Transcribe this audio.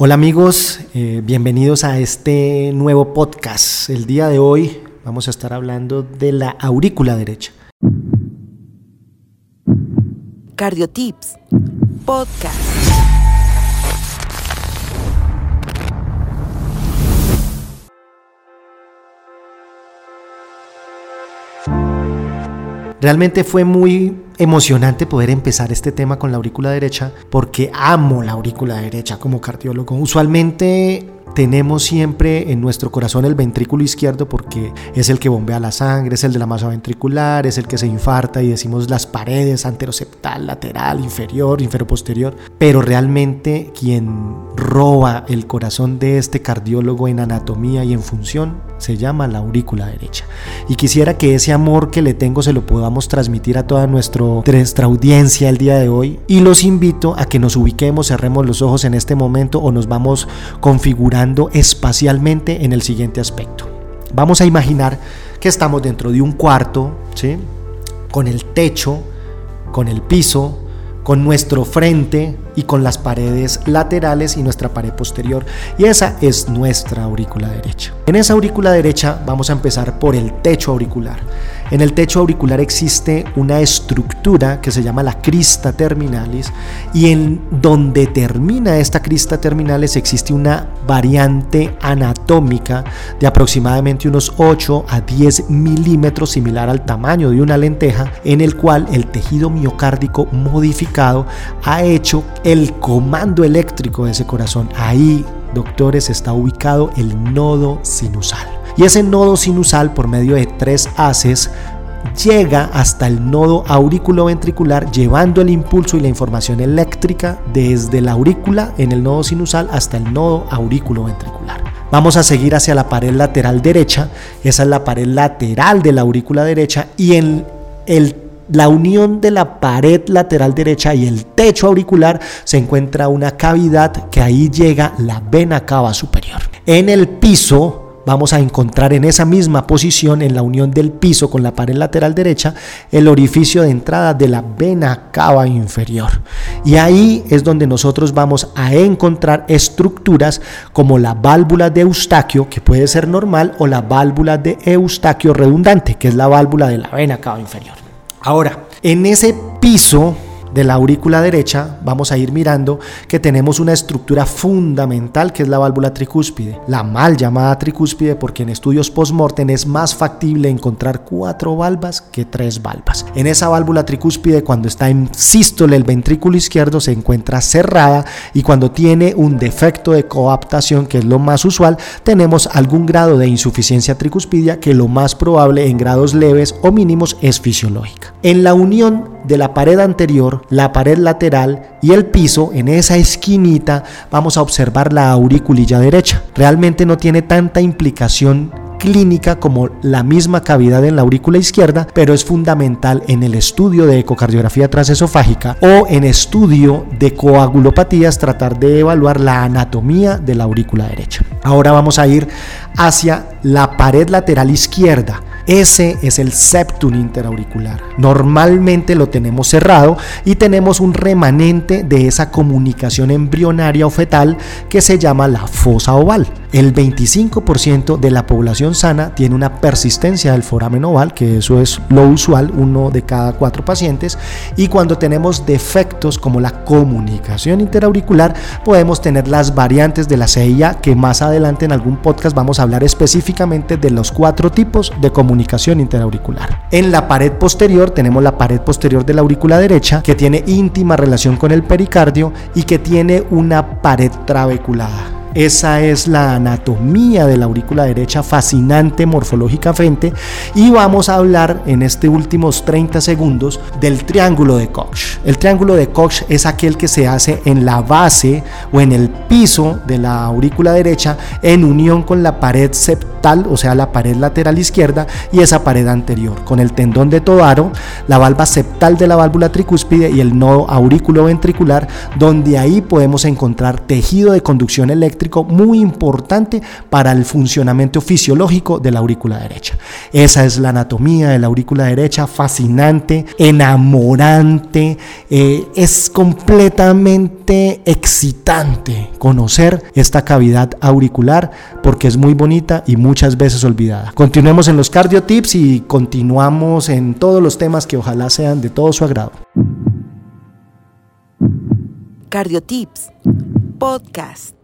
Hola amigos, eh, bienvenidos a este nuevo podcast. El día de hoy vamos a estar hablando de la aurícula derecha. Cardiotips, podcast. Realmente fue muy emocionante poder empezar este tema con la aurícula derecha porque amo la aurícula derecha como cardiólogo. Usualmente tenemos siempre en nuestro corazón el ventrículo izquierdo porque es el que bombea la sangre, es el de la masa ventricular, es el que se infarta y decimos las paredes anteroceptal, lateral, inferior, inferior-posterior. Pero realmente quien roba el corazón de este cardiólogo en anatomía y en función se llama la aurícula derecha. Y quisiera que ese amor que le tengo se lo podamos transmitir a toda nuestro, nuestra audiencia el día de hoy. Y los invito a que nos ubiquemos, cerremos los ojos en este momento o nos vamos configurando espacialmente en el siguiente aspecto. Vamos a imaginar que estamos dentro de un cuarto, ¿sí? con el techo, con el piso, con nuestro frente y con las paredes laterales y nuestra pared posterior. Y esa es nuestra aurícula derecha. En esa aurícula derecha vamos a empezar por el techo auricular. En el techo auricular existe una estructura que se llama la crista terminalis y en donde termina esta crista terminalis existe una variante anatómica de aproximadamente unos 8 a 10 milímetros similar al tamaño de una lenteja en el cual el tejido miocárdico modificado ha hecho el comando eléctrico de ese corazón. Ahí, doctores, está ubicado el nodo sinusal. Y ese nodo sinusal, por medio de tres haces, llega hasta el nodo auriculoventricular llevando el impulso y la información eléctrica desde la aurícula en el nodo sinusal hasta el nodo auriculoventricular. Vamos a seguir hacia la pared lateral derecha, esa es la pared lateral de la aurícula derecha y en el, la unión de la pared lateral derecha y el techo auricular se encuentra una cavidad que ahí llega la vena cava superior. En el piso vamos a encontrar en esa misma posición, en la unión del piso con la pared lateral derecha, el orificio de entrada de la vena cava inferior. Y ahí es donde nosotros vamos a encontrar estructuras como la válvula de Eustaquio, que puede ser normal, o la válvula de Eustaquio redundante, que es la válvula de la vena cava inferior. Ahora, en ese piso de la aurícula derecha vamos a ir mirando que tenemos una estructura fundamental que es la válvula tricúspide, la mal llamada tricúspide porque en estudios post-mortem es más factible encontrar cuatro valvas que tres valvas. En esa válvula tricúspide cuando está en sístole el ventrículo izquierdo se encuentra cerrada y cuando tiene un defecto de coaptación que es lo más usual tenemos algún grado de insuficiencia tricúspidia que lo más probable en grados leves o mínimos es fisiológica. En la unión de la pared anterior, la pared lateral y el piso, en esa esquinita vamos a observar la auriculilla derecha. Realmente no tiene tanta implicación clínica como la misma cavidad en la aurícula izquierda, pero es fundamental en el estudio de ecocardiografía transesofágica o en estudio de coagulopatías tratar de evaluar la anatomía de la aurícula derecha. Ahora vamos a ir hacia la pared lateral izquierda. Ese es el septum interauricular. Normalmente lo tenemos cerrado y tenemos un remanente de esa comunicación embrionaria o fetal que se llama la fosa oval. El 25% de la población sana tiene una persistencia del foramen oval, que eso es lo usual, uno de cada cuatro pacientes. Y cuando tenemos defectos como la comunicación interauricular, podemos tener las variantes de la CIA, que más adelante en algún podcast vamos a hablar específicamente de los cuatro tipos de comunicación interauricular. En la pared posterior tenemos la pared posterior de la aurícula derecha, que tiene íntima relación con el pericardio y que tiene una pared trabeculada. Esa es la anatomía de la aurícula derecha, fascinante morfológicamente. Y vamos a hablar en este últimos 30 segundos del triángulo de Koch. El triángulo de Koch es aquel que se hace en la base o en el piso de la aurícula derecha en unión con la pared septal, o sea, la pared lateral izquierda y esa pared anterior, con el tendón de Todaro, la valva septal de la válvula tricúspide y el nodo aurículo ventricular, donde ahí podemos encontrar tejido de conducción eléctrica muy importante para el funcionamiento fisiológico de la aurícula derecha. Esa es la anatomía de la aurícula derecha, fascinante, enamorante, eh, es completamente excitante conocer esta cavidad auricular porque es muy bonita y muchas veces olvidada. Continuemos en los cardiotips y continuamos en todos los temas que ojalá sean de todo su agrado. Cardiotips Podcast.